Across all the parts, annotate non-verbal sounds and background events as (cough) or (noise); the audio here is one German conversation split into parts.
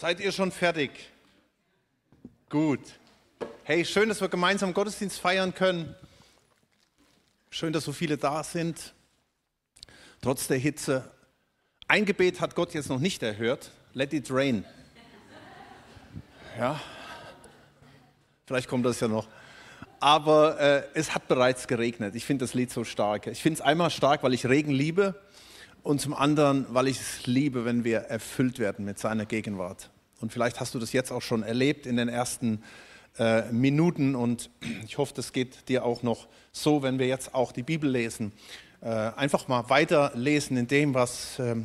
Seid ihr schon fertig? Gut. Hey, schön, dass wir gemeinsam Gottesdienst feiern können. Schön, dass so viele da sind. Trotz der Hitze. Ein Gebet hat Gott jetzt noch nicht erhört. Let it rain. Ja. Vielleicht kommt das ja noch. Aber äh, es hat bereits geregnet. Ich finde das Lied so stark. Ich finde es einmal stark, weil ich Regen liebe und zum anderen, weil ich es liebe, wenn wir erfüllt werden mit seiner Gegenwart. Und vielleicht hast du das jetzt auch schon erlebt in den ersten äh, Minuten und ich hoffe, das geht dir auch noch so, wenn wir jetzt auch die Bibel lesen. Äh, einfach mal weiterlesen in dem, was äh,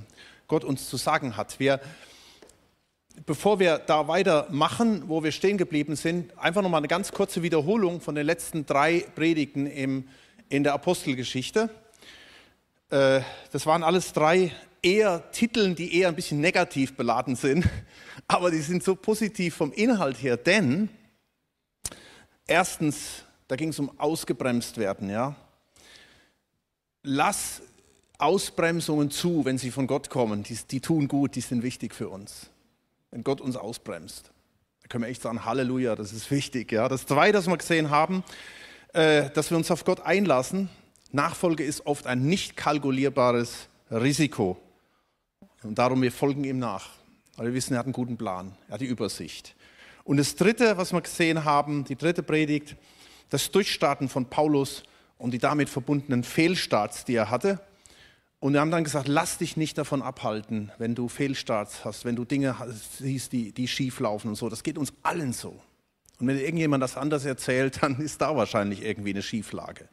Gott uns zu sagen hat. Wir, bevor wir da weitermachen, wo wir stehen geblieben sind, einfach noch mal eine ganz kurze Wiederholung von den letzten drei Predigten im, in der Apostelgeschichte. Äh, das waren alles drei eher Titeln, die eher ein bisschen negativ beladen sind, (laughs) aber die sind so positiv vom Inhalt her, denn erstens, da ging es um ausgebremst werden, ja. Lass Ausbremsungen zu, wenn sie von Gott kommen. Die, die tun gut, die sind wichtig für uns. Wenn Gott uns ausbremst, da können wir echt sagen, Halleluja, das ist wichtig. Ja. Das Zweite, das wir gesehen haben, äh, dass wir uns auf Gott einlassen, Nachfolge ist oft ein nicht kalkulierbares Risiko. Und darum, wir folgen ihm nach. Aber wir wissen, er hat einen guten Plan, er hat die Übersicht. Und das Dritte, was wir gesehen haben, die dritte Predigt, das Durchstarten von Paulus und die damit verbundenen Fehlstarts, die er hatte. Und wir haben dann gesagt, lass dich nicht davon abhalten, wenn du Fehlstarts hast, wenn du Dinge siehst, die, die schief laufen und so. Das geht uns allen so. Und wenn irgendjemand das anders erzählt, (laughs) dann ist da wahrscheinlich irgendwie eine Schieflage.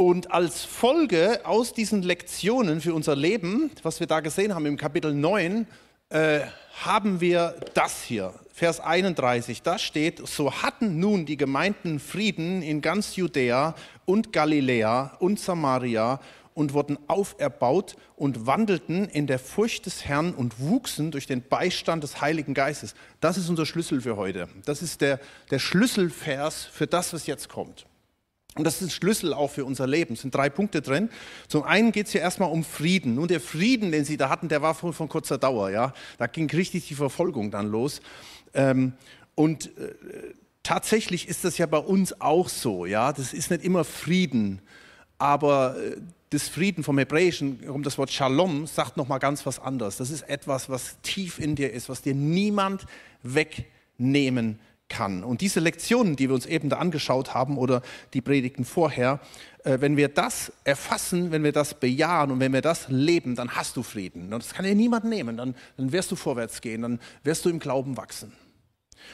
Und als Folge aus diesen Lektionen für unser Leben, was wir da gesehen haben im Kapitel 9, äh, haben wir das hier, Vers 31, da steht, so hatten nun die Gemeinden Frieden in ganz Judäa und Galiläa und Samaria und wurden auferbaut und wandelten in der Furcht des Herrn und wuchsen durch den Beistand des Heiligen Geistes. Das ist unser Schlüssel für heute. Das ist der, der Schlüsselvers für das, was jetzt kommt. Und das ist ein Schlüssel auch für unser Leben. Es sind drei Punkte drin. Zum einen geht es hier erstmal um Frieden. Nun, der Frieden, den sie da hatten, der war von, von kurzer Dauer. Ja? Da ging richtig die Verfolgung dann los. Ähm, und äh, tatsächlich ist das ja bei uns auch so. Ja? Das ist nicht immer Frieden. Aber äh, das Frieden vom Hebräischen, um das Wort Shalom, sagt nochmal ganz was anderes. Das ist etwas, was tief in dir ist, was dir niemand wegnehmen kann kann. Und diese Lektionen, die wir uns eben da angeschaut haben oder die Predigten vorher, äh, wenn wir das erfassen, wenn wir das bejahen und wenn wir das leben, dann hast du Frieden. Das kann dir niemand nehmen. Dann, dann wirst du vorwärts gehen, dann wirst du im Glauben wachsen.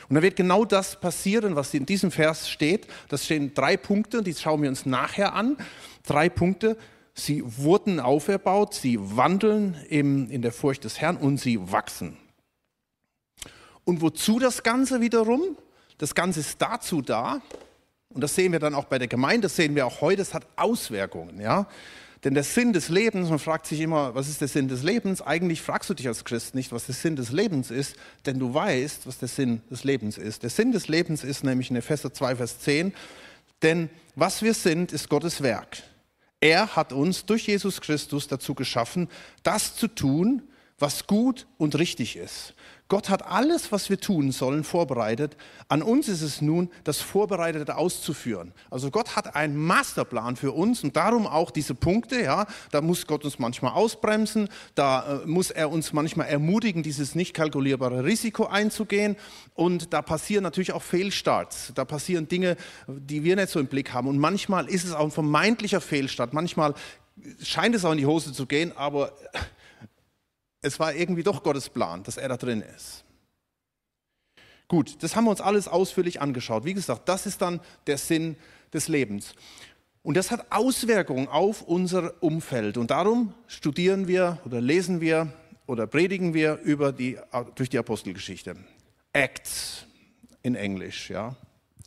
Und dann wird genau das passieren, was in diesem Vers steht. Das stehen drei Punkte, die schauen wir uns nachher an. Drei Punkte. Sie wurden auferbaut, sie wandeln im, in der Furcht des Herrn und sie wachsen. Und wozu das Ganze wiederum? Das Ganze ist dazu da, und das sehen wir dann auch bei der Gemeinde, das sehen wir auch heute, es hat Auswirkungen. Ja? Denn der Sinn des Lebens, man fragt sich immer, was ist der Sinn des Lebens? Eigentlich fragst du dich als Christ nicht, was der Sinn des Lebens ist, denn du weißt, was der Sinn des Lebens ist. Der Sinn des Lebens ist nämlich in Epheser 2, Vers 10, denn was wir sind, ist Gottes Werk. Er hat uns durch Jesus Christus dazu geschaffen, das zu tun, was gut und richtig ist. Gott hat alles, was wir tun sollen, vorbereitet. An uns ist es nun, das Vorbereitete auszuführen. Also Gott hat einen Masterplan für uns und darum auch diese Punkte. Ja, da muss Gott uns manchmal ausbremsen, da äh, muss er uns manchmal ermutigen, dieses nicht kalkulierbare Risiko einzugehen. Und da passieren natürlich auch Fehlstarts. Da passieren Dinge, die wir nicht so im Blick haben. Und manchmal ist es auch ein vermeintlicher Fehlstart. Manchmal scheint es auch in die Hose zu gehen, aber es war irgendwie doch Gottes Plan, dass er da drin ist. Gut, das haben wir uns alles ausführlich angeschaut. Wie gesagt, das ist dann der Sinn des Lebens. Und das hat Auswirkungen auf unser Umfeld. Und darum studieren wir oder lesen wir oder predigen wir über die, durch die Apostelgeschichte. Acts in Englisch, ja.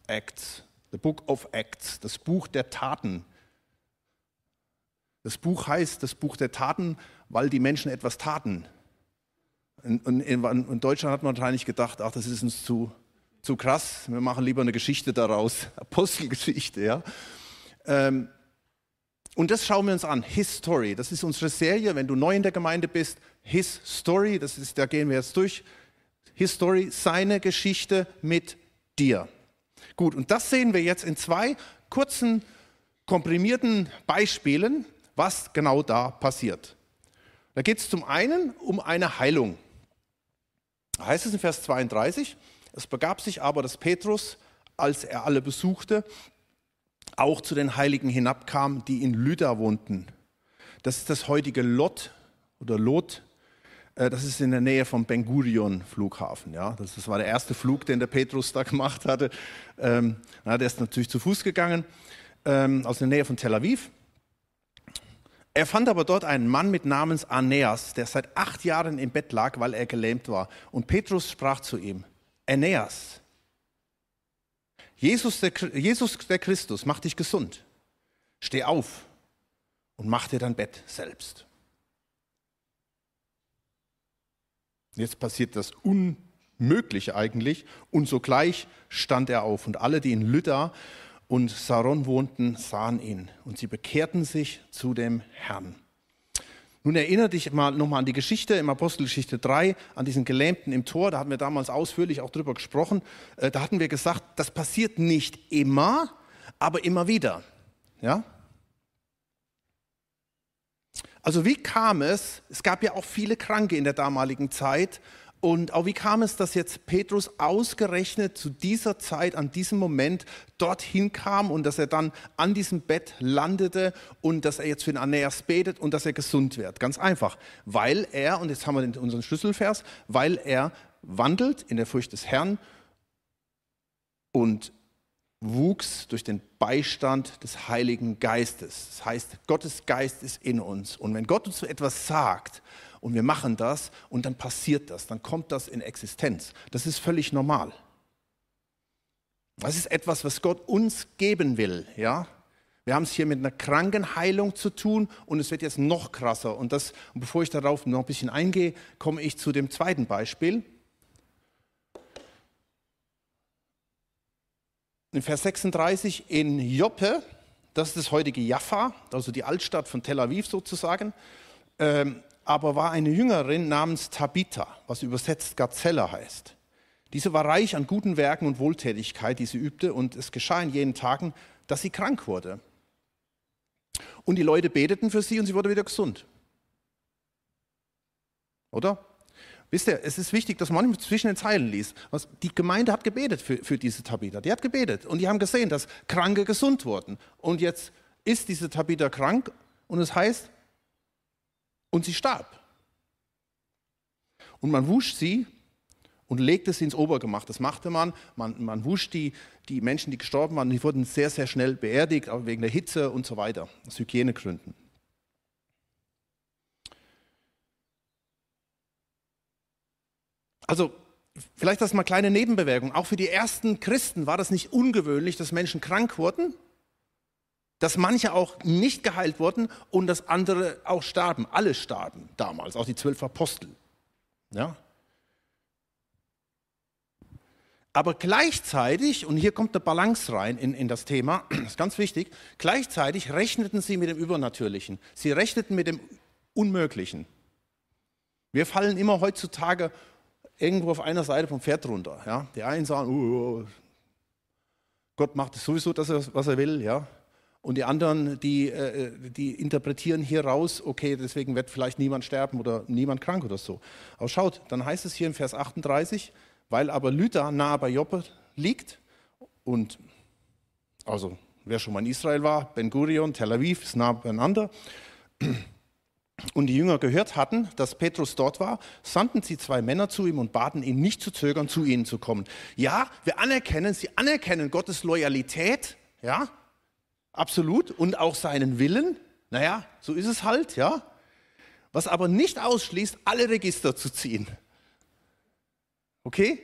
Acts, the Book of Acts, das Buch der Taten. Das Buch heißt das Buch der Taten, weil die Menschen etwas taten. In, in, Deutschland hat man wahrscheinlich gedacht, ach, das ist uns zu, zu krass, wir machen lieber eine Geschichte daraus, (laughs) Apostelgeschichte, ja. Ähm, und das schauen wir uns an, History, das ist unsere Serie, wenn du neu in der Gemeinde bist, his story. Das ist, da gehen wir jetzt durch. His story, seine Geschichte mit dir. Gut, und das sehen wir jetzt in zwei kurzen, komprimierten Beispielen, was genau da passiert. Da geht es zum einen um eine Heilung. Da heißt es in Vers 32, es begab sich aber, dass Petrus, als er alle besuchte, auch zu den Heiligen hinabkam, die in Lydda wohnten. Das ist das heutige Lot oder Lot. Äh, das ist in der Nähe vom Ben Gurion Flughafen. Ja, das war der erste Flug, den der Petrus da (laughs) gemacht hatte. Ähm, der ist natürlich zu Fuß gegangen ähm, aus der Nähe von Tel Aviv. Er fand aber dort einen Mann mit Namens Aeneas, der seit acht Jahren im Bett lag, weil er gelähmt war. Und Petrus sprach zu ihm: Aeneas, Jesus der, Jesus der Christus macht dich gesund. Steh auf und mach dir dein Bett selbst. Jetzt passiert das Unmögliche eigentlich und sogleich stand er auf und alle, die in Lydda und Saron wohnten, sahen ihn und sie bekehrten sich zu dem Herrn. Nun erinnere dich mal nochmal an die Geschichte im Apostelgeschichte 3, an diesen Gelähmten im Tor. Da hatten wir damals ausführlich auch drüber gesprochen. Äh, da hatten wir gesagt, das passiert nicht immer, aber immer wieder. Ja? Also wie kam es? Es gab ja auch viele Kranke in der damaligen Zeit. Und auch wie kam es, dass jetzt Petrus ausgerechnet zu dieser Zeit, an diesem Moment dorthin kam und dass er dann an diesem Bett landete und dass er jetzt für den Aeneas betet und dass er gesund wird? Ganz einfach, weil er, und jetzt haben wir unseren Schlüsselvers, weil er wandelt in der Furcht des Herrn und wuchs durch den Beistand des Heiligen Geistes. Das heißt, Gottes Geist ist in uns. Und wenn Gott uns etwas sagt und wir machen das und dann passiert das, dann kommt das in Existenz. Das ist völlig normal. Das ist etwas, was Gott uns geben will, ja? Wir haben es hier mit einer Krankenheilung zu tun und es wird jetzt noch krasser. Und, das, und bevor ich darauf noch ein bisschen eingehe, komme ich zu dem zweiten Beispiel. In Vers 36 in Joppe, das ist das heutige Jaffa, also die Altstadt von Tel Aviv sozusagen, ähm, aber war eine Jüngerin namens Tabitha, was übersetzt Gazelle heißt. Diese war reich an guten Werken und Wohltätigkeit, die sie übte, und es geschah in jenen Tagen, dass sie krank wurde. Und die Leute beteten für sie und sie wurde wieder gesund. Oder? Wisst ihr, es ist wichtig, dass man zwischen den Zeilen liest. Die Gemeinde hat gebetet für, für diese Tabitha. Die hat gebetet und die haben gesehen, dass Kranke gesund wurden. Und jetzt ist diese Tabitha krank und es heißt, und sie starb. Und man wusch sie und legte sie ins Obergemach. Das machte man. Man, man wusch die, die Menschen, die gestorben waren, die wurden sehr, sehr schnell beerdigt, auch wegen der Hitze und so weiter, aus Hygienegründen. Also vielleicht das mal kleine Nebenbewegung. Auch für die ersten Christen war das nicht ungewöhnlich, dass Menschen krank wurden, dass manche auch nicht geheilt wurden und dass andere auch starben. Alle starben damals, auch die zwölf Apostel. Ja? Aber gleichzeitig, und hier kommt eine Balance rein in, in das Thema, (clears throat) das ist ganz wichtig, gleichzeitig rechneten sie mit dem Übernatürlichen. Sie rechneten mit dem Unmöglichen. Wir fallen immer heutzutage irgendwo auf einer Seite vom Pferd runter. Ja? Die einen sagen, uh, Gott macht sowieso das, was er will. Ja? Und die anderen, die, äh, die interpretieren hier raus, okay, deswegen wird vielleicht niemand sterben oder niemand krank oder so. Aber schaut, dann heißt es hier im Vers 38, weil aber Lydda nahe bei Joppe liegt und also wer schon mal in Israel war, Ben Gurion, Tel Aviv ist nah beieinander und die Jünger gehört hatten, dass Petrus dort war, sandten sie zwei Männer zu ihm und baten ihn nicht zu zögern, zu ihnen zu kommen. Ja, wir anerkennen, sie anerkennen Gottes Loyalität, ja, absolut, und auch seinen Willen. Naja, so ist es halt, ja. Was aber nicht ausschließt, alle Register zu ziehen. Okay?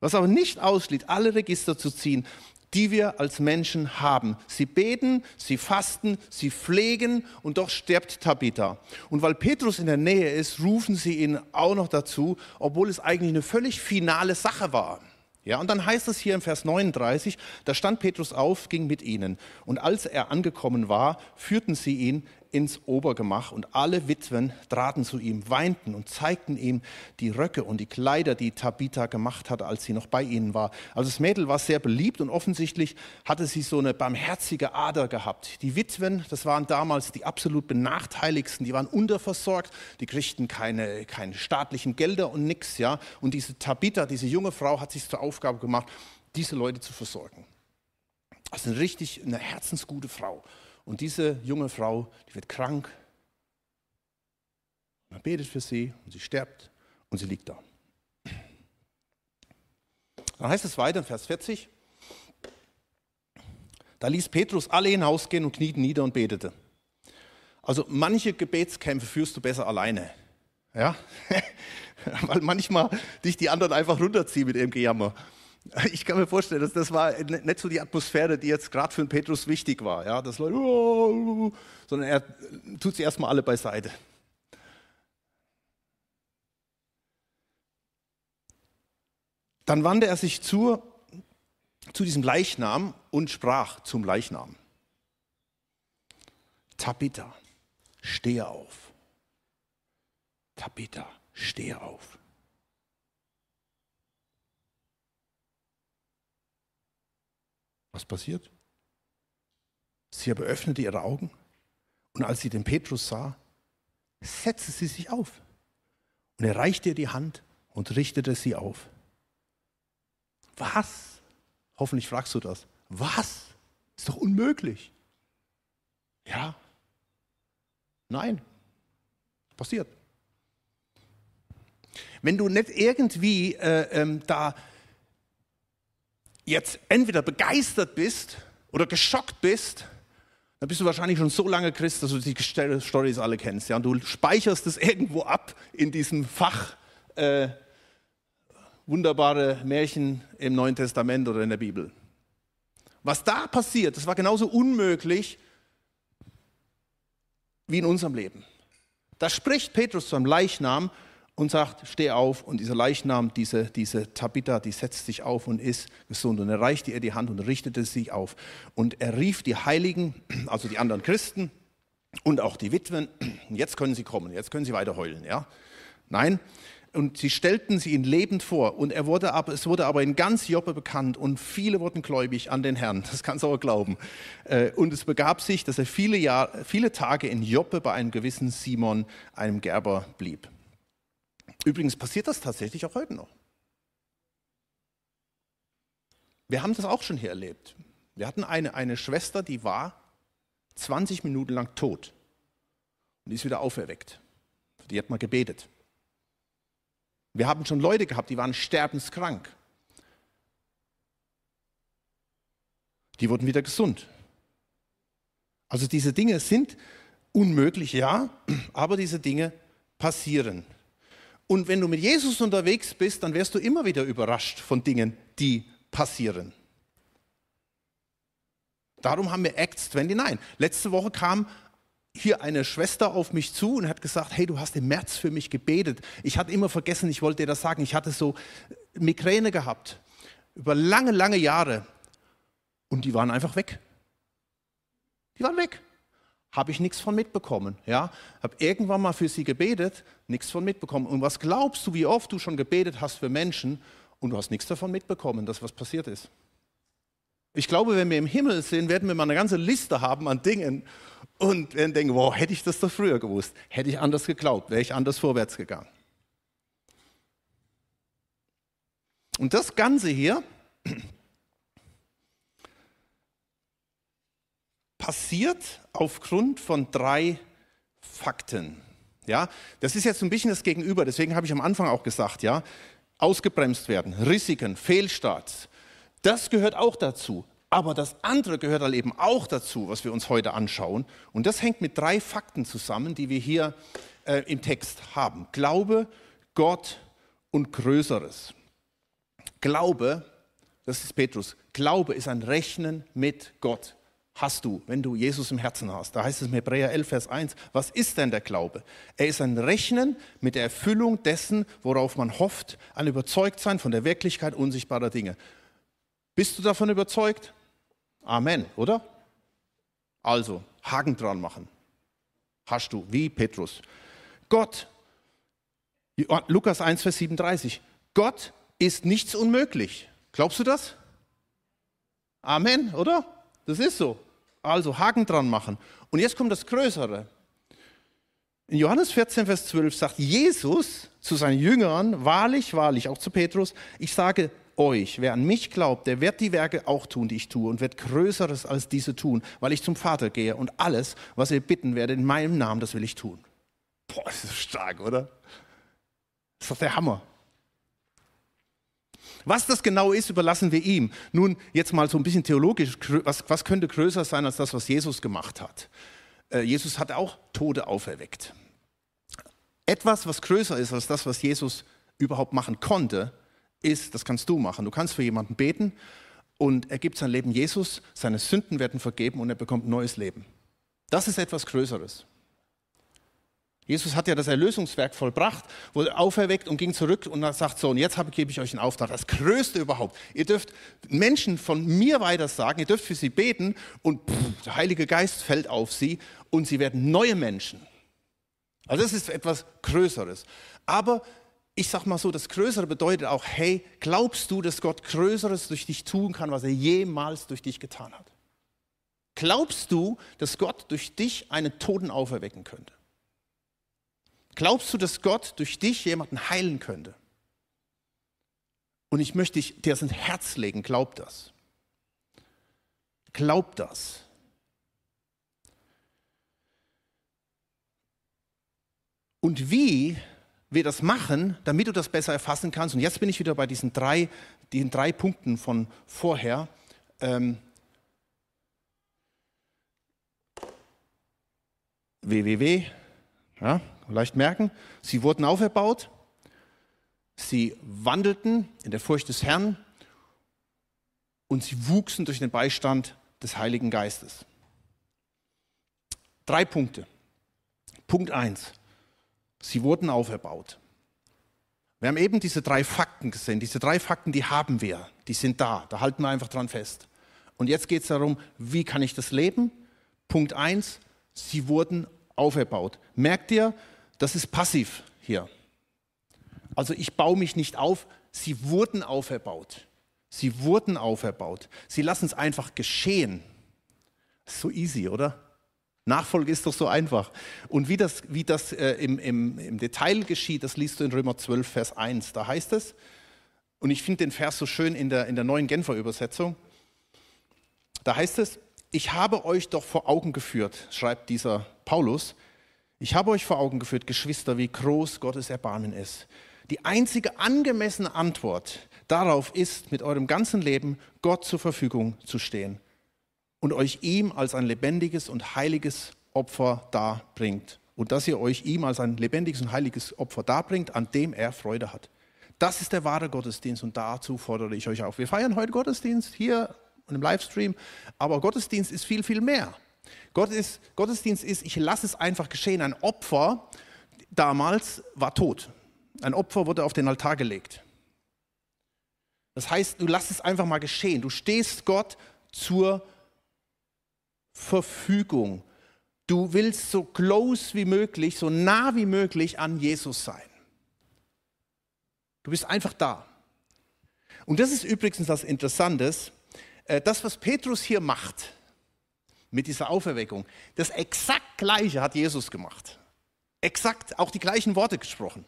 Was aber nicht ausschließt, alle Register zu ziehen die wir als Menschen haben. Sie beten, sie fasten, sie pflegen und doch stirbt Tabitha. Und weil Petrus in der Nähe ist, rufen sie ihn auch noch dazu, obwohl es eigentlich eine völlig finale Sache war. Ja, und dann heißt es hier im Vers 39, da stand Petrus auf, ging mit ihnen. Und als er angekommen war, führten sie ihn ins Obergemach und alle Witwen traten zu ihm, weinten und zeigten ihm die Röcke und die Kleider, die Tabitha gemacht hatte, als sie noch bei ihnen war. Also das Mädel war sehr beliebt und offensichtlich hatte sie so eine barmherzige Ader gehabt. Die Witwen, das waren damals die absolut benachteiligsten, die waren unterversorgt, die kriegten keine, keine staatlichen Gelder und nichts, ja. Und diese Tabitha, diese junge Frau, hat sich zur Aufgabe gemacht, diese Leute zu versorgen. Also eine richtig eine herzensgute Frau. Und diese junge Frau, die wird krank. Man betet für sie und sie stirbt und sie liegt da. Dann heißt es weiter in Vers 40. Da ließ Petrus alle hinausgehen und knieten nieder und betete. Also manche Gebetskämpfe führst du besser alleine. Ja? (laughs) Weil manchmal dich die anderen einfach runterziehen mit ihrem Gejammer. (laughs) Ich kann mir vorstellen, dass das war nicht so die Atmosphäre, die jetzt gerade für den Petrus wichtig war. Ja, das Leute, oh, sondern er tut sie erstmal alle beiseite. Dann wandte er sich zu, zu diesem Leichnam und sprach zum Leichnam. Tabitha, stehe auf. Tabitha, stehe auf. Was passiert? Sie aber öffnete ihre Augen und als sie den Petrus sah, setzte sie sich auf und er reichte ihr die Hand und richtete sie auf. Was? Hoffentlich fragst du das. Was? Ist doch unmöglich. Ja. Nein. Passiert. Wenn du nicht irgendwie äh, ähm, da jetzt entweder begeistert bist oder geschockt bist, dann bist du wahrscheinlich schon so lange Christ, dass du die Storys alle kennst. Ja? Und du speicherst es (laughs) irgendwo ab in diesem Fach äh, wunderbare Märchen im Neuen Testament oder in der Bibel. Was da passiert, das war genauso unmöglich wie in unserem Leben. Da spricht Petrus zu einem Leichnam und sagt, steh auf. Und dieser Leichnam, diese, diese Tabitha, die setzt sich auf und ist gesund. Und er reichte ihr die Hand und richtete sich auf. Und er rief die Heiligen, also die anderen Christen und auch die Witwen, jetzt können sie kommen, jetzt können sie weiter heulen. Ja? Nein, und sie stellten sie ihn lebend vor. Und er wurde aber, es wurde aber in ganz Joppe bekannt und viele wurden gläubig an den Herrn. Das kannst du aber glauben. Äh, und es begab sich, dass er viele, Jahr, viele Tage in Joppe bei einem gewissen Simon, einem Gerber, blieb. Übrigens passiert das tatsächlich auch heute noch. Wir haben das auch schon hier erlebt. Wir hatten eine, eine Schwester, die war 20 Minuten lang tot und die ist wieder auferweckt. Die hat mal gebetet. Wir haben schon Leute gehabt, die waren sterbenskrank. Die wurden wieder gesund. Also diese Dinge sind unmöglich, ja, aber diese Dinge passieren. Und wenn du mit Jesus unterwegs bist, dann wirst du immer wieder überrascht von Dingen, die passieren. Darum haben wir Acts 29. Letzte Woche kam hier eine Schwester auf mich zu und hat gesagt, hey, du hast im März für mich gebetet. Ich hatte immer vergessen, ich wollte dir das sagen. Ich hatte so Migräne gehabt über lange, lange Jahre und die waren einfach weg. Die waren weg habe ich nichts von mitbekommen. Ja, habe irgendwann mal für sie gebetet, nichts von mitbekommen. Und was glaubst du, wie oft du schon gebetet hast für Menschen und du hast nichts davon mitbekommen, dass was passiert ist? Ich glaube, wenn wir im Himmel sind, werden wir mal eine ganze Liste haben an Dingen und werden denken, wow, hätte ich das doch früher gewusst, hätte ich anders geglaubt, wäre ich anders vorwärts gegangen. Und das Ganze hier passiert aufgrund von drei Fakten. Ja, das ist jetzt ein bisschen das Gegenüber, deswegen habe ich am Anfang auch gesagt, ja, ausgebremst werden, Risiken, Fehlstarts, das gehört auch dazu. Aber das andere gehört halt eben auch dazu, was wir uns heute anschauen. Und das hängt mit drei Fakten zusammen, die wir hier äh, im Text haben. Glaube, Gott und Größeres. Glaube, das ist Petrus, Glaube ist ein Rechnen mit Gott hast du, wenn du Jesus im Herzen hast. Da heißt es in Hebräer 11, Vers 1, was ist denn der Glaube? Er ist ein Rechnen mit der Erfüllung dessen, worauf man hofft, ein Überzeugtsein von der Wirklichkeit unsichtbarer Dinge. Bist du davon überzeugt? Amen, oder? Also, Haken dran machen. Hast du, wie Petrus. Gott, Lukas 1, Vers 37, Gott ist nichts unmöglich. Glaubst du das? Amen, oder? Das ist so. Also Haken dran machen. Und jetzt kommt das Größere. In Johannes 14, Vers 12 sagt Jesus zu seinen Jüngern, wahrlich, wahrlich, auch zu Petrus, ich sage euch, wer an mich glaubt, der wird die Werke auch tun, die ich tue und wird Größeres als diese tun, weil ich zum Vater gehe und alles, was ihr bitten werdet in meinem Namen, das will ich tun. Boah, das ist stark, oder? Das ist doch der Hammer. Was das genau ist, überlassen wir ihm. Nun, jetzt mal so ein bisschen theologisch, was, was könnte größer sein als das, was Jesus gemacht hat? Äh, Jesus hat auch Tode auferweckt. Etwas, was größer ist als das, was Jesus überhaupt machen konnte, ist, das kannst du machen. Du kannst für jemanden beten und er gibt sein Leben Jesus, seine Sünden werden vergeben und er bekommt neues Leben. Das ist etwas Größeres. Jesus hat ja das Erlösungswerk vollbracht, wurde auferweckt und ging zurück und sagt so, und jetzt gebe ich euch einen Auftrag, das Größte überhaupt. Ihr dürft Menschen von mir weiter sagen, ihr dürft für sie beten und pff, der Heilige Geist fällt auf sie und sie werden neue Menschen. Also das ist etwas Größeres. Aber ich sage mal so, das Größere bedeutet auch, hey, glaubst du, dass Gott Größeres durch dich tun kann, was er jemals durch dich getan hat? Glaubst du, dass Gott durch dich einen Toten auferwecken könnte? Glaubst du, dass Gott durch dich jemanden heilen könnte? Und ich möchte dich dir ins Herz legen, glaub das. Glaub das. Und wie wir das machen, damit du das besser erfassen kannst, und jetzt bin ich wieder bei diesen drei, diesen drei Punkten von vorher. Ähm, www, ja, leicht merken, sie wurden auferbaut, sie wandelten in der Furcht des Herrn und sie wuchsen durch den Beistand des Heiligen Geistes. Drei Punkte. Punkt eins: Sie wurden auferbaut. Wir haben eben diese drei Fakten gesehen. Diese drei Fakten, die haben wir. Die sind da. Da halten wir einfach dran fest. Und jetzt geht es darum, wie kann ich das leben? Punkt eins: Sie wurden auferbaut. Merkt ihr, das ist passiv hier. Also ich baue mich nicht auf, sie wurden auferbaut. Sie wurden auferbaut. Sie lassen es einfach geschehen. So easy, oder? Nachfolge ist doch so einfach. Und wie das, wie das äh, im, im, im Detail geschieht, das liest du in Römer 12, Vers 1. Da heißt es, und ich finde den Vers so schön in der, in der neuen Genfer Übersetzung, da heißt es, ich habe euch doch vor Augen geführt, schreibt dieser Paulus, ich habe euch vor Augen geführt, Geschwister, wie groß Gottes Erbarmen ist. Die einzige angemessene Antwort darauf ist, mit eurem ganzen Leben Gott zur Verfügung zu stehen und euch ihm als ein lebendiges und heiliges Opfer darbringt. Und dass ihr euch ihm als ein lebendiges und heiliges Opfer darbringt, an dem er Freude hat. Das ist der wahre Gottesdienst und dazu fordere ich euch auf. Wir feiern heute Gottesdienst hier im Livestream, aber Gottesdienst ist viel, viel mehr. Gott ist, Gottesdienst ist, ich lasse es einfach geschehen. Ein Opfer damals war tot. Ein Opfer wurde auf den Altar gelegt. Das heißt, du lass es einfach mal geschehen. Du stehst Gott zur Verfügung. Du willst so close wie möglich, so nah wie möglich an Jesus sein. Du bist einfach da. Und das ist übrigens das Interessante. Äh, das, was Petrus hier macht, mit dieser Auferweckung. Das exakt gleiche hat Jesus gemacht. Exakt auch die gleichen Worte gesprochen.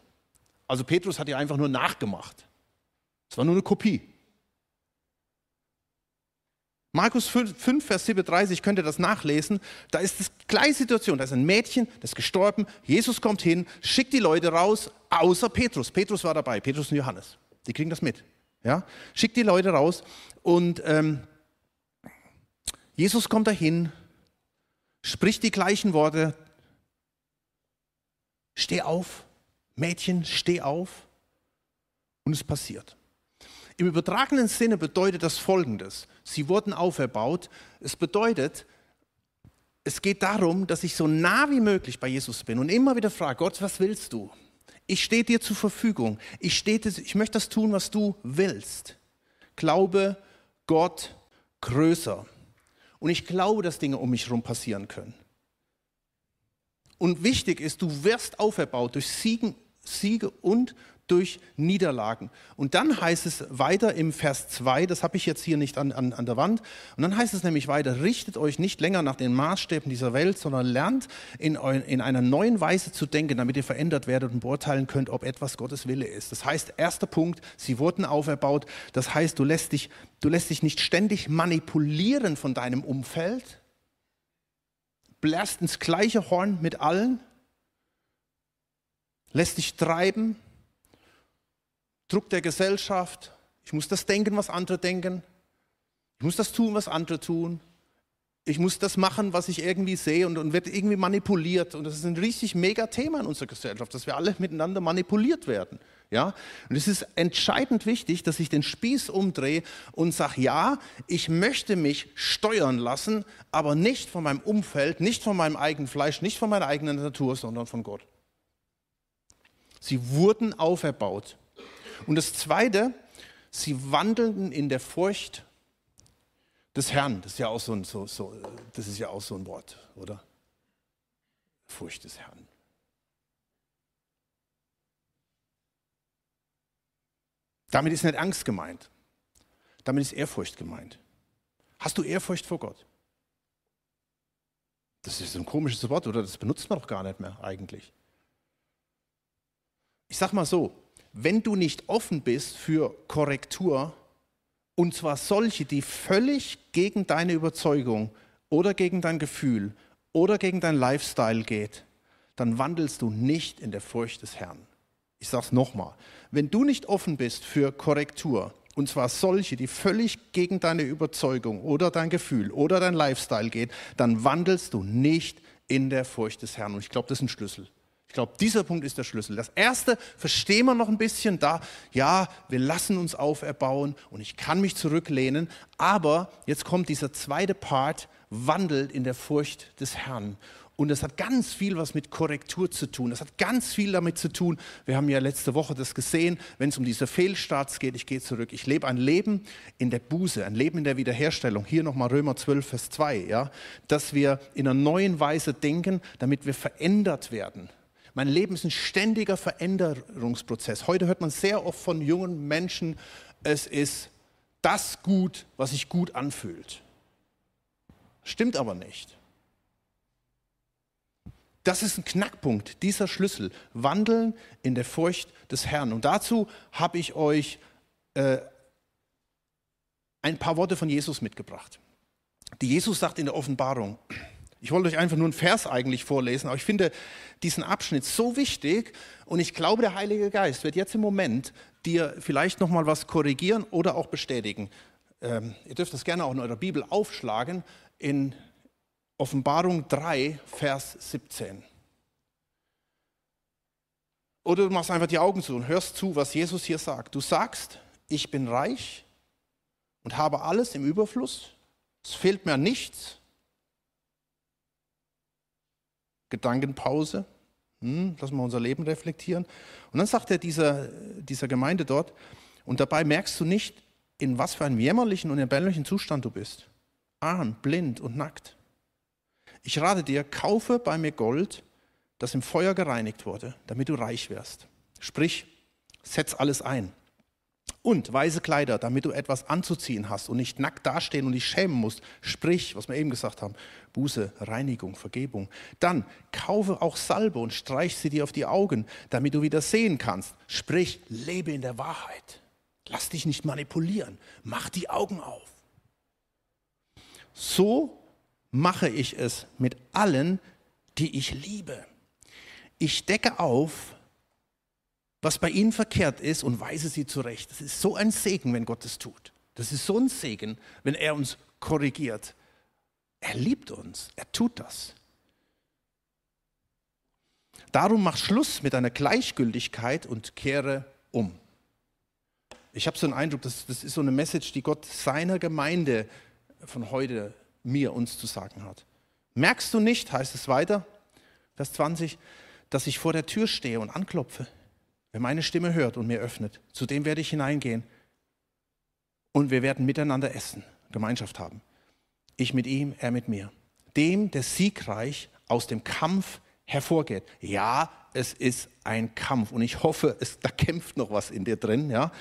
Also Petrus hat ja einfach nur nachgemacht. Es war nur eine Kopie. Markus 5, Vers 37, könnt ihr das nachlesen. Da ist das gleiche Situation. Da ist ein Mädchen, das ist gestorben. Jesus kommt hin, schickt die Leute raus, außer Petrus. Petrus war dabei, Petrus und Johannes. Die kriegen das mit. Ja? Schickt die Leute raus und ähm, Jesus kommt dahin, spricht die gleichen Worte. Steh auf, Mädchen, steh auf. Und es passiert. Im übertragenen Sinne bedeutet das Folgendes. Sie wurden auferbaut. Es bedeutet, es geht darum, dass ich so nah wie möglich bei Jesus bin und immer wieder frage, Gott, was willst du? Ich stehe dir zur Verfügung. Ich, stehe, ich möchte das tun, was du willst. Glaube Gott größer. Und ich glaube, dass Dinge um mich herum passieren können. Und wichtig ist, du wirst auferbaut durch Siegen, Siege und durch Niederlagen. Und dann heißt es weiter im Vers 2, das habe ich jetzt hier nicht an, an, an der Wand, und dann heißt es nämlich weiter, richtet euch nicht länger nach den Maßstäben dieser Welt, sondern lernt in, in einer neuen Weise zu denken, damit ihr verändert werdet und beurteilen könnt, ob etwas Gottes Wille ist. Das heißt, erster Punkt, sie wurden auferbaut, das heißt, du lässt dich, du lässt dich nicht ständig manipulieren von deinem Umfeld, bläst ins gleiche Horn mit allen, lässt dich treiben, Druck der Gesellschaft. Ich muss das denken, was andere denken. Ich muss das tun, was andere tun. Ich muss das machen, was ich irgendwie sehe und, und wird irgendwie manipuliert. Und das ist ein richtig mega Thema in unserer Gesellschaft, dass wir alle miteinander manipuliert werden. Ja? Und es ist entscheidend wichtig, dass ich den Spieß umdrehe und sage, ja, ich möchte mich steuern lassen, aber nicht von meinem Umfeld, nicht von meinem eigenen Fleisch, nicht von meiner eigenen Natur, sondern von Gott. Sie wurden auferbaut. Und das Zweite, sie wandelten in der Furcht des Herrn. Das ist ja auch so ein, so, so, das ist ja auch so ein Wort, oder? Furcht des Herrn. Damit ist nicht Angst gemeint. Damit ist Ehrfurcht gemeint. Hast du Ehrfurcht vor Gott? Das ist ein komisches Wort, oder? Das benutzt man doch gar nicht mehr eigentlich. Ich sag mal so, wenn du nicht offen bist für Korrektur, und zwar solche, die völlig gegen deine Überzeugung oder gegen dein Gefühl oder gegen dein Lifestyle geht, dann wandelst du nicht in der Furcht des Herrn. Ich sage es nochmal. Wenn du nicht offen bist für Korrektur, und zwar solche, die völlig gegen deine Überzeugung oder dein Gefühl oder dein Lifestyle geht, dann wandelst du nicht in der Furcht des Herrn. Und ich glaube, das ist ein Schlüssel. Ich glaube, dieser Punkt ist der Schlüssel. Das erste verstehen wir noch ein bisschen da. Ja, wir lassen uns auferbauen und ich kann mich zurücklehnen. Aber jetzt kommt dieser zweite Part, wandelt in der Furcht des Herrn. Und das hat ganz viel was mit Korrektur zu tun. Das hat ganz viel damit zu tun. Wir haben ja letzte Woche das gesehen, wenn es um diese Fehlstarts geht. Ich gehe zurück. Ich lebe ein Leben in der Buße, ein Leben in der Wiederherstellung. Hier nochmal Römer 12, Vers 2. Ja? Dass wir in einer neuen Weise denken, damit wir verändert werden mein Leben ist ein ständiger Veränderungsprozess. Heute hört man sehr oft von jungen Menschen, es ist das gut, was sich gut anfühlt. Stimmt aber nicht. Das ist ein Knackpunkt, dieser Schlüssel. Wandeln in der Furcht des Herrn. Und dazu habe ich euch äh, ein paar Worte von Jesus mitgebracht. Die Jesus sagt in der Offenbarung, ich wollte euch einfach nur einen Vers eigentlich vorlesen, aber ich finde diesen Abschnitt so wichtig und ich glaube, der Heilige Geist wird jetzt im Moment dir vielleicht nochmal was korrigieren oder auch bestätigen. Ähm, ihr dürft das gerne auch in eurer Bibel aufschlagen in Offenbarung 3, Vers 17. Oder du machst einfach die Augen zu und hörst zu, was Jesus hier sagt. Du sagst, ich bin reich und habe alles im Überfluss. Es fehlt mir nichts Gedankenpause. Hm, lass mal unser Leben reflektieren. Und dann sagt er dieser, dieser Gemeinde dort, und dabei merkst du nicht, in was für einem jämmerlichen und erbärmlichen Zustand du bist. Arm, blind und nackt. Ich rate dir, kaufe bei mir Gold, das im Feuer gereinigt wurde, damit du reich wirst. Sprich, setz alles ein und weiße Kleider, damit du etwas anzuziehen hast und nicht nackt dastehen und dich schämen musst. Sprich, was wir eben gesagt haben, Buße, Reinigung, Vergebung. Dann kaufe auch Salbe und streich sie dir auf die Augen, damit du wieder sehen kannst. Sprich, lebe in der Wahrheit. Lass dich nicht manipulieren. Mach die Augen auf. So mache ich es mit allen, die ich liebe. Ich decke auf, was bei ihnen verkehrt ist und weise sie zurecht. Das ist so ein Segen, wenn Gott es tut. Das ist so ein Segen, wenn er uns korrigiert. Er liebt uns, er tut das. Darum mach Schluss mit deiner Gleichgültigkeit und kehre um. Ich habe so einen Eindruck, das, das ist so eine Message, die Gott seiner Gemeinde von heute mir, uns zu sagen hat. Merkst du nicht, heißt es weiter, Vers 20, dass ich vor der Tür stehe und anklopfe? Wer meine Stimme hört und mir öffnet, zu dem werde ich hineingehen und wir werden miteinander essen, Gemeinschaft haben. Ich mit ihm, er mit mir. Dem, der siegreich aus dem Kampf hervorgeht. Ja, es ist ein Kampf und ich hoffe, es, da kämpft noch was in dir drin, ja.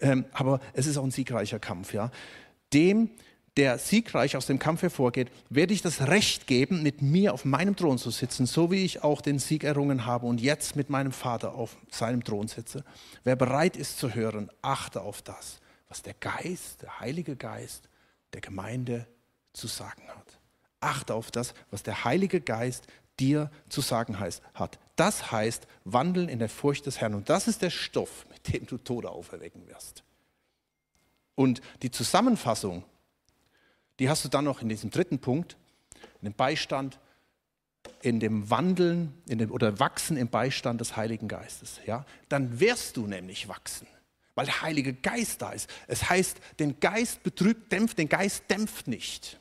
Ähm, aber es ist auch ein siegreicher Kampf, ja. Dem, der siegreich aus dem Kampf hervorgeht, werde ich das Recht geben, mit mir auf meinem Thron zu sitzen, so wie ich auch den Sieg errungen habe und jetzt mit meinem Vater auf seinem Thron sitze. Wer bereit ist zu hören, achte auf das, was der Geist, der Heilige Geist der Gemeinde zu sagen hat. Achte auf das, was der Heilige Geist dir zu sagen heißt, hat. Das heißt, wandeln in der Furcht des Herrn. Und das ist der Stoff, mit dem du Tode auferwecken wirst. Und die Zusammenfassung, die hast du dann noch in diesem dritten Punkt, in dem Beistand, in dem Wandeln in dem, oder Wachsen im Beistand des Heiligen Geistes. Ja? Dann wirst du nämlich wachsen, weil der Heilige Geist da ist. Es heißt, den Geist betrübt, dämpft, den Geist dämpft nicht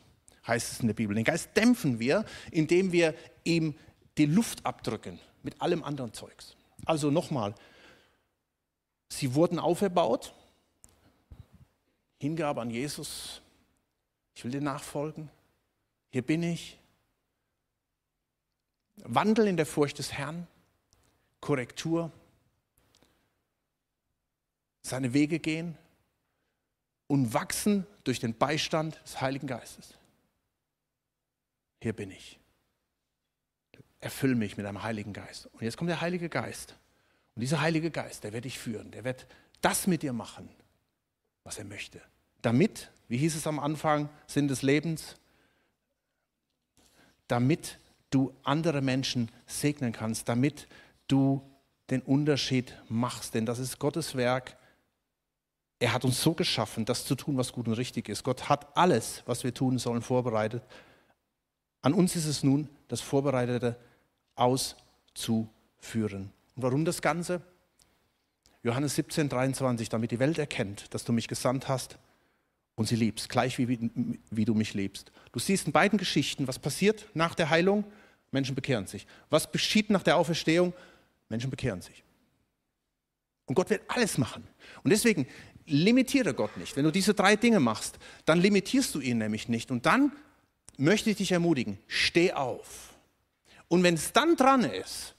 heißt es in der Bibel. Den Geist dämpfen wir, indem wir ihm die Luft abdrücken mit allem anderen Zeugs. Also nochmal, sie wurden auferbaut, Hingabe an Jesus, ich will dir nachfolgen, hier bin ich. Wandel in der Furcht des Herrn, Korrektur, seine Wege gehen und wachsen durch den Beistand des Heiligen Geistes hier bin ich. Erfüll mich mit einem Heiligen Geist. Und jetzt kommt der Heilige Geist. Und dieser Heilige Geist, der wird dich führen, der wird das mit dir machen, was er möchte. Damit, wie hieß es am Anfang, Sinn des Lebens, damit du andere Menschen segnen kannst, damit du den Unterschied machst. Denn das ist Gottes Werk. Er hat uns so geschaffen, das zu tun, was gut und richtig ist. Gott hat alles, was wir tun sollen, vorbereitet. An uns ist es nun, das Vorbereitete auszuführen. Und warum das Ganze? Johannes 17, 23, damit die Welt erkennt, dass du mich gesandt hast und sie liebst, gleich wie, wie, du mich liebst. Du siehst in beiden Geschichten, was passiert nach der Heilung? Menschen bekehren sich. Was geschieht nach der Auferstehung? Menschen bekehren sich. Und Gott wird alles machen. Und deswegen limitiere Gott nicht. Wenn du diese drei Dinge machst, dann limitierst du ihn nämlich nicht. Und dann möchte ich dich ermutigen, steh auf. Und wenn es dann dran ist,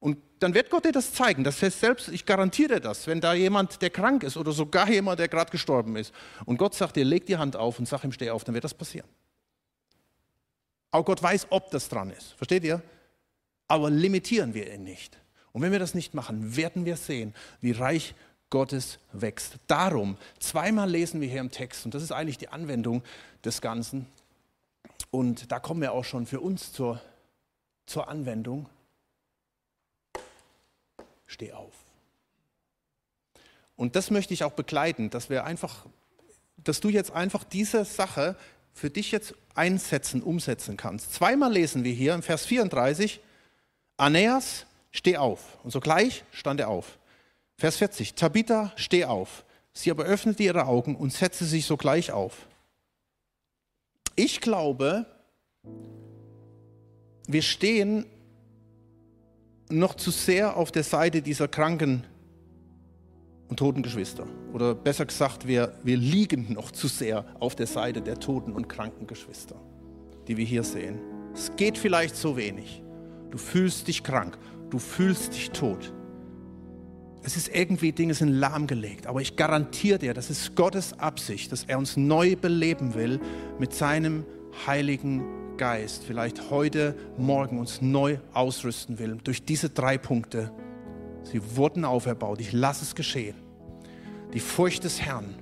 und dann wird Gott dir das zeigen, das heißt selbst, ich garantiere das, wenn da jemand, der krank ist oder sogar jemand, der gerade gestorben ist, und Gott sagt dir, leg die Hand auf und sag ihm, steh auf, dann wird das passieren. Auch Gott weiß, ob das dran ist. Versteht ihr? Aber limitieren wir ihn nicht. Und wenn wir das nicht machen, werden wir sehen, wie reich Gottes wächst. Darum, zweimal lesen wir hier im Text, und das ist eigentlich die Anwendung des Ganzen, und da kommen wir auch schon für uns zur, zur Anwendung. Steh auf. Und das möchte ich auch begleiten, dass wir einfach, dass du jetzt einfach diese Sache für dich jetzt einsetzen, umsetzen kannst. Zweimal lesen wir hier im Vers 34, Aeneas, steh auf. Und sogleich stand er auf. Vers 40, Tabitha, steh auf. Sie aber öffnete ihre Augen und setzte sich sogleich auf. Ich glaube, wir stehen noch zu sehr auf der Seite dieser kranken und toten Geschwister. Oder besser gesagt, wir, wir liegen noch zu sehr auf der Seite der toten und kranken Geschwister, die wir hier sehen. Es geht vielleicht so wenig. Du fühlst dich krank, du fühlst dich tot. Es ist irgendwie, Dinge sind lahmgelegt, aber ich garantiere dir, das ist Gottes Absicht, dass er uns neu beleben will mit seinem Heiligen Geist, vielleicht heute, morgen uns neu ausrüsten will. Durch diese drei Punkte. Sie wurden auferbaut. Ich lasse es geschehen. Die Furcht des Herrn.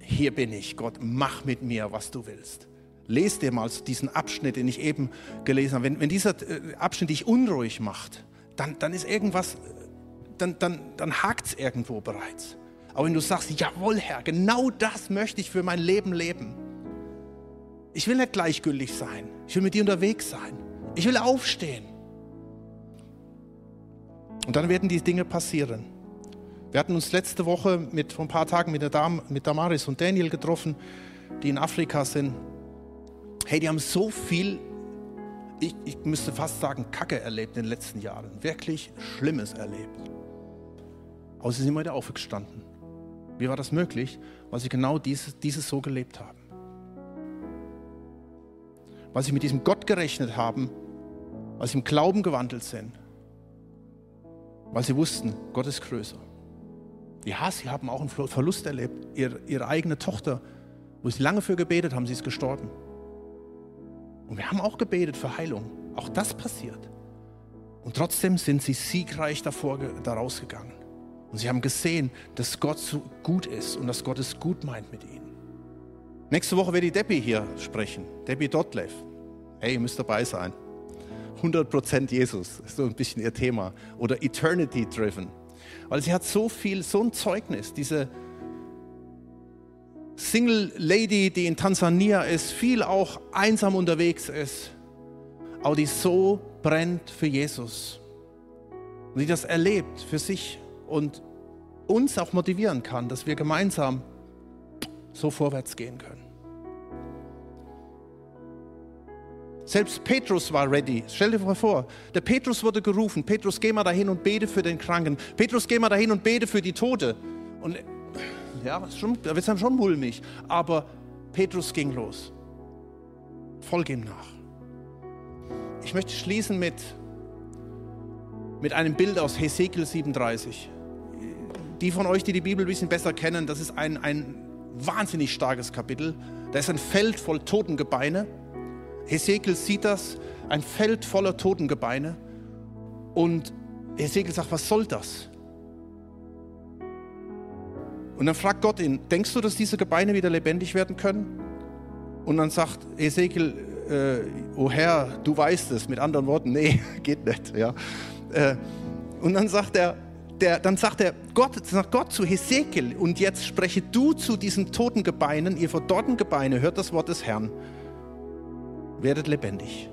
Hier bin ich, Gott, mach mit mir, was du willst. Lest dir mal diesen Abschnitt, den ich eben gelesen habe. Wenn, wenn dieser äh, Abschnitt dich unruhig macht, dann, dann ist irgendwas dann, dann, dann hakt es irgendwo bereits. Aber wenn du sagst, jawohl Herr, genau das möchte ich für mein Leben leben. Ich will nicht gleichgültig sein. Ich will mit dir unterwegs sein. Ich will aufstehen. Und dann werden die Dinge passieren. Wir hatten uns letzte Woche mit, vor ein paar Tagen mit, der Dam, mit Damaris und Daniel getroffen, die in Afrika sind. Hey, die haben so viel, ich, ich müsste fast sagen, Kacke erlebt in den letzten Jahren. Wirklich Schlimmes erlebt. Aber sie sind immer wieder aufgestanden. Wie war das möglich? Weil sie genau dieses, dieses so gelebt haben. Weil sie mit diesem Gott gerechnet haben, weil sie im Glauben gewandelt sind, weil sie wussten, Gott ist größer. Ja, sie haben auch einen Verlust erlebt. Ihre, ihre eigene Tochter, wo sie lange für gebetet haben, sie ist gestorben. Und wir haben auch gebetet für Heilung. Auch das passiert. Und trotzdem sind sie siegreich davor, daraus gegangen. Und sie haben gesehen, dass Gott so gut ist und dass Gott es gut meint mit ihnen. Nächste Woche wird die Debbie hier sprechen. Debbie Dotlev. Hey, ihr müsst dabei sein. 100% Jesus ist so ein bisschen ihr Thema. Oder Eternity Driven. Weil sie hat so viel, so ein Zeugnis. Diese Single Lady, die in Tansania ist, viel auch einsam unterwegs ist, aber die so brennt für Jesus. Und die das erlebt für sich und uns auch motivieren kann, dass wir gemeinsam so vorwärts gehen können. Selbst Petrus war ready. Stell dir mal vor, der Petrus wurde gerufen. Petrus, geh mal dahin und bete für den Kranken. Petrus, geh mal dahin und bete für die Tote. Und ja, da wird es dann schon mulmig. Aber Petrus ging los. Folge ihm nach. Ich möchte schließen mit, mit einem Bild aus Hesekiel 37. Die von euch, die die Bibel ein bisschen besser kennen, das ist ein, ein wahnsinnig starkes Kapitel. Da ist ein Feld voll Totengebeine. Hesekiel sieht das, ein Feld voller Totengebeine. Und Hesekiel sagt, was soll das? Und dann fragt Gott ihn, denkst du, dass diese Gebeine wieder lebendig werden können? Und dann sagt Hesekiel, äh, oh Herr, du weißt es. Mit anderen Worten, nee, (laughs) geht nicht. Ja. Äh, und dann sagt er, der, dann sagt er, Gott, sagt Gott zu Hesekiel, und jetzt spreche du zu diesen toten Gebeinen, ihr verdorrten Gebeine, hört das Wort des Herrn werdet lebendig.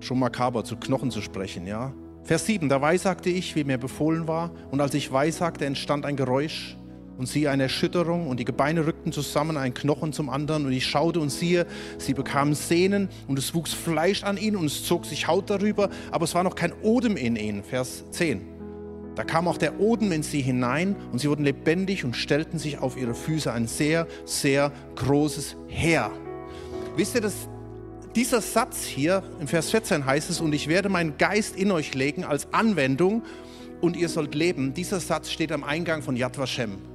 Schon makaber, zu Knochen zu sprechen, ja. Vers 7, da weissagte ich, wie mir befohlen war, und als ich weissagte, entstand ein Geräusch und siehe eine Erschütterung und die Gebeine rückten zusammen, ein Knochen zum anderen und ich schaute und siehe, sie bekamen Sehnen und es wuchs Fleisch an ihnen und es zog sich Haut darüber, aber es war noch kein Odem in ihnen. Vers 10. Da kam auch der Odem in sie hinein und sie wurden lebendig und stellten sich auf ihre Füße ein sehr, sehr großes Heer. Wisst ihr, dass dieser Satz hier im Vers 14 heißt es, und ich werde meinen Geist in euch legen als Anwendung und ihr sollt leben. Dieser Satz steht am Eingang von Yad Vashem.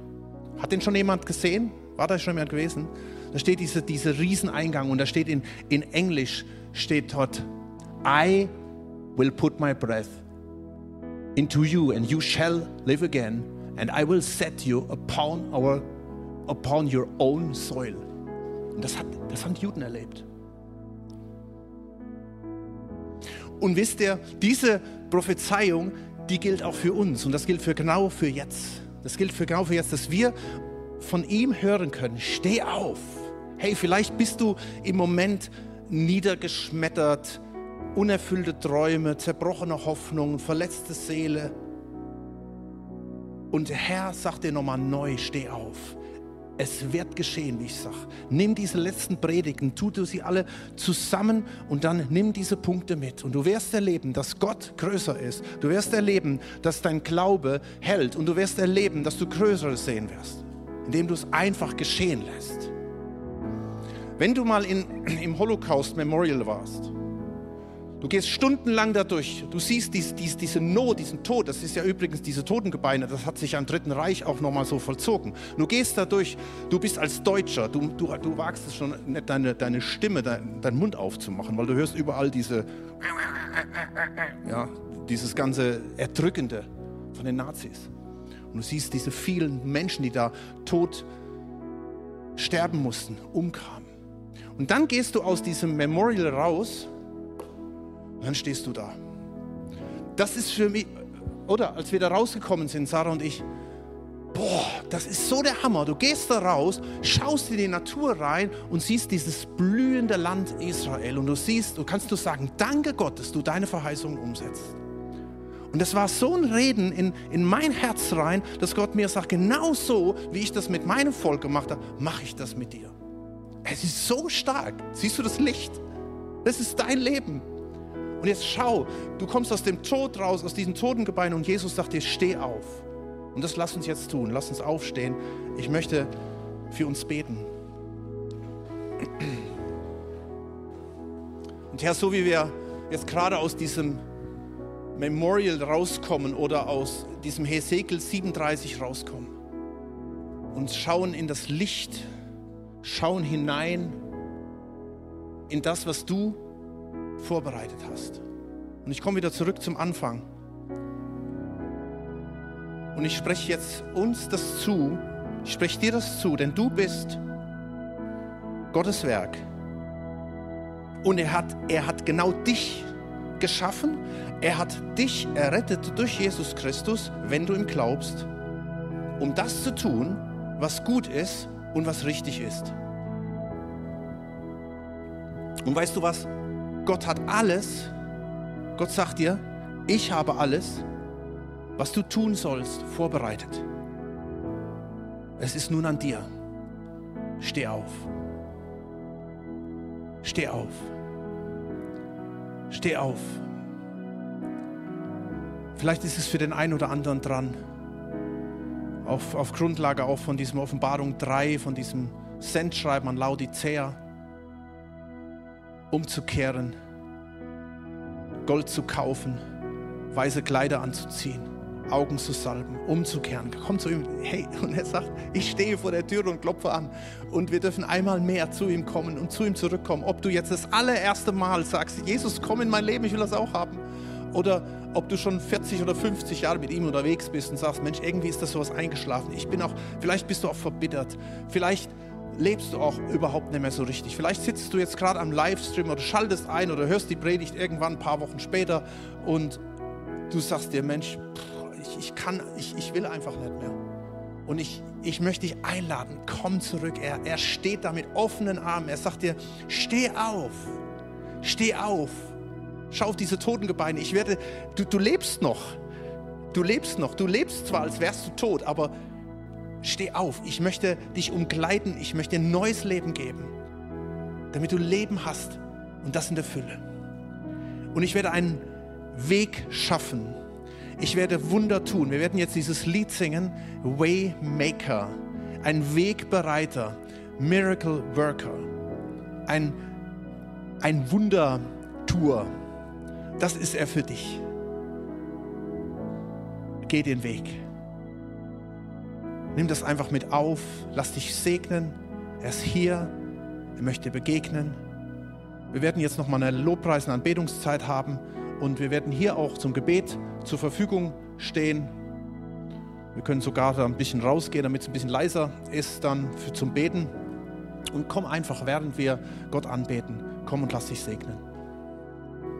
Hat den schon jemand gesehen? War da schon jemand gewesen? Da steht dieser diese Rieseneingang und da steht in, in Englisch, steht dort, I will put my breath into you and you shall live again and I will set you upon, our, upon your own soil. Und das, hat, das haben die Juden erlebt. Und wisst ihr, diese Prophezeiung, die gilt auch für uns und das gilt für genau für jetzt. Das gilt für für jetzt, dass wir von ihm hören können, steh auf. Hey, vielleicht bist du im Moment niedergeschmettert, unerfüllte Träume, zerbrochene Hoffnungen, verletzte Seele. Und der Herr sagt dir nochmal neu, steh auf. Es wird geschehen, wie ich sage. Nimm diese letzten Predigten, tu du sie alle zusammen und dann nimm diese Punkte mit. Und du wirst erleben, dass Gott größer ist. Du wirst erleben, dass dein Glaube hält. Und du wirst erleben, dass du Größeres sehen wirst, indem du es einfach geschehen lässt. Wenn du mal in, im Holocaust Memorial warst, Du gehst stundenlang dadurch. Du siehst dies, dies, diese Not, diesen Tod. Das ist ja übrigens diese Totengebeine. Das hat sich am Dritten Reich auch nochmal so vollzogen. Du gehst dadurch. Du bist als Deutscher. Du, du, du wagst es schon nicht, deine, deine Stimme, dein, deinen Mund aufzumachen, weil du hörst überall diese, ja, dieses ganze Erdrückende von den Nazis. Und du siehst diese vielen Menschen, die da tot sterben mussten, umkamen. Und dann gehst du aus diesem Memorial raus dann stehst du da. Das ist für mich, oder als wir da rausgekommen sind, Sarah und ich, boah, das ist so der Hammer. Du gehst da raus, schaust in die Natur rein und siehst dieses blühende Land Israel und du siehst, du kannst du sagen, danke Gott, dass du deine Verheißungen umsetzt. Und das war so ein Reden in, in mein Herz rein, dass Gott mir sagt, genau so, wie ich das mit meinem Volk gemacht habe, mache ich das mit dir. Es ist so stark. Siehst du das Licht? Das ist dein Leben. Und jetzt schau, du kommst aus dem Tod raus, aus diesen Totengebeinen und Jesus sagt dir, steh auf. Und das lass uns jetzt tun. Lass uns aufstehen. Ich möchte für uns beten. Und Und Herr, so wie wir jetzt gerade aus diesem Memorial rauskommen oder aus diesem Hesekiel 37 rauskommen und schauen in das Licht, schauen hinein in das, was du vorbereitet hast. Und ich komme wieder zurück zum Anfang. Und ich spreche jetzt uns das zu, ich spreche dir das zu, denn du bist Gottes Werk. Und er hat, er hat genau dich geschaffen. Er hat dich errettet durch Jesus Christus, wenn du ihm glaubst, um das zu tun, was gut ist und was richtig ist. Und weißt du was? Gott hat alles. Gott sagt dir, ich habe alles, was du tun sollst, vorbereitet. Es ist nun an dir. Steh auf. Steh auf. Steh auf. Vielleicht ist es für den einen oder anderen dran, auf, auf Grundlage auch von diesem Offenbarung 3, von diesem Sendschreiben an Laodicea, umzukehren, Gold zu kaufen, weiße Kleider anzuziehen, Augen zu salben, umzukehren. Komm zu ihm, hey, (laughs) und er sagt, ich stehe vor der Tür und klopfe an. Und wir dürfen einmal mehr zu ihm kommen und zu ihm zurückkommen. Ob du jetzt das allererste Mal sagst, Jesus, komm in mein Leben, ich will das auch haben. Oder ob du schon 40 oder 50 Jahre mit ihm unterwegs bist und sagst, Mensch, irgendwie ist das sowas eingeschlafen. Ich bin auch, vielleicht bist du auch verbittert. Vielleicht lebst du auch überhaupt nicht mehr so richtig. Vielleicht sitzt du jetzt gerade am Livestream oder schaltest ein oder hörst die Predigt irgendwann ein paar Wochen später und du sagst dir, Mensch, ich, ich kann, ich, ich will einfach nicht mehr. Und ich, ich möchte dich einladen, komm zurück. Er, er steht da mit offenen Armen. Er sagt dir, steh auf, steh auf. Schau auf diese toten Gebeine. Ich werde, du, du lebst noch. Du lebst noch. Du lebst zwar, als wärst du tot, aber steh auf. Ich möchte dich umgleiten. Ich möchte ein neues Leben geben, damit du Leben hast und das in der Fülle. Und ich werde einen Weg schaffen. Ich werde Wunder tun. Wir werden jetzt dieses Lied singen, Waymaker, ein Wegbereiter, Miracle Worker, ein, ein Wundertour. Das ist er für dich. Geh den Weg. Nimm das einfach mit auf. Lass dich segnen. Er ist hier. Er möchte begegnen. Wir werden jetzt noch mal eine Lobpreis- und Anbetungszeit haben und wir werden hier auch zum Gebet zur Verfügung stehen. Wir können sogar da ein bisschen rausgehen, damit es ein bisschen leiser ist dann für, zum Beten. Und komm einfach, während wir Gott anbeten, komm und lass dich segnen.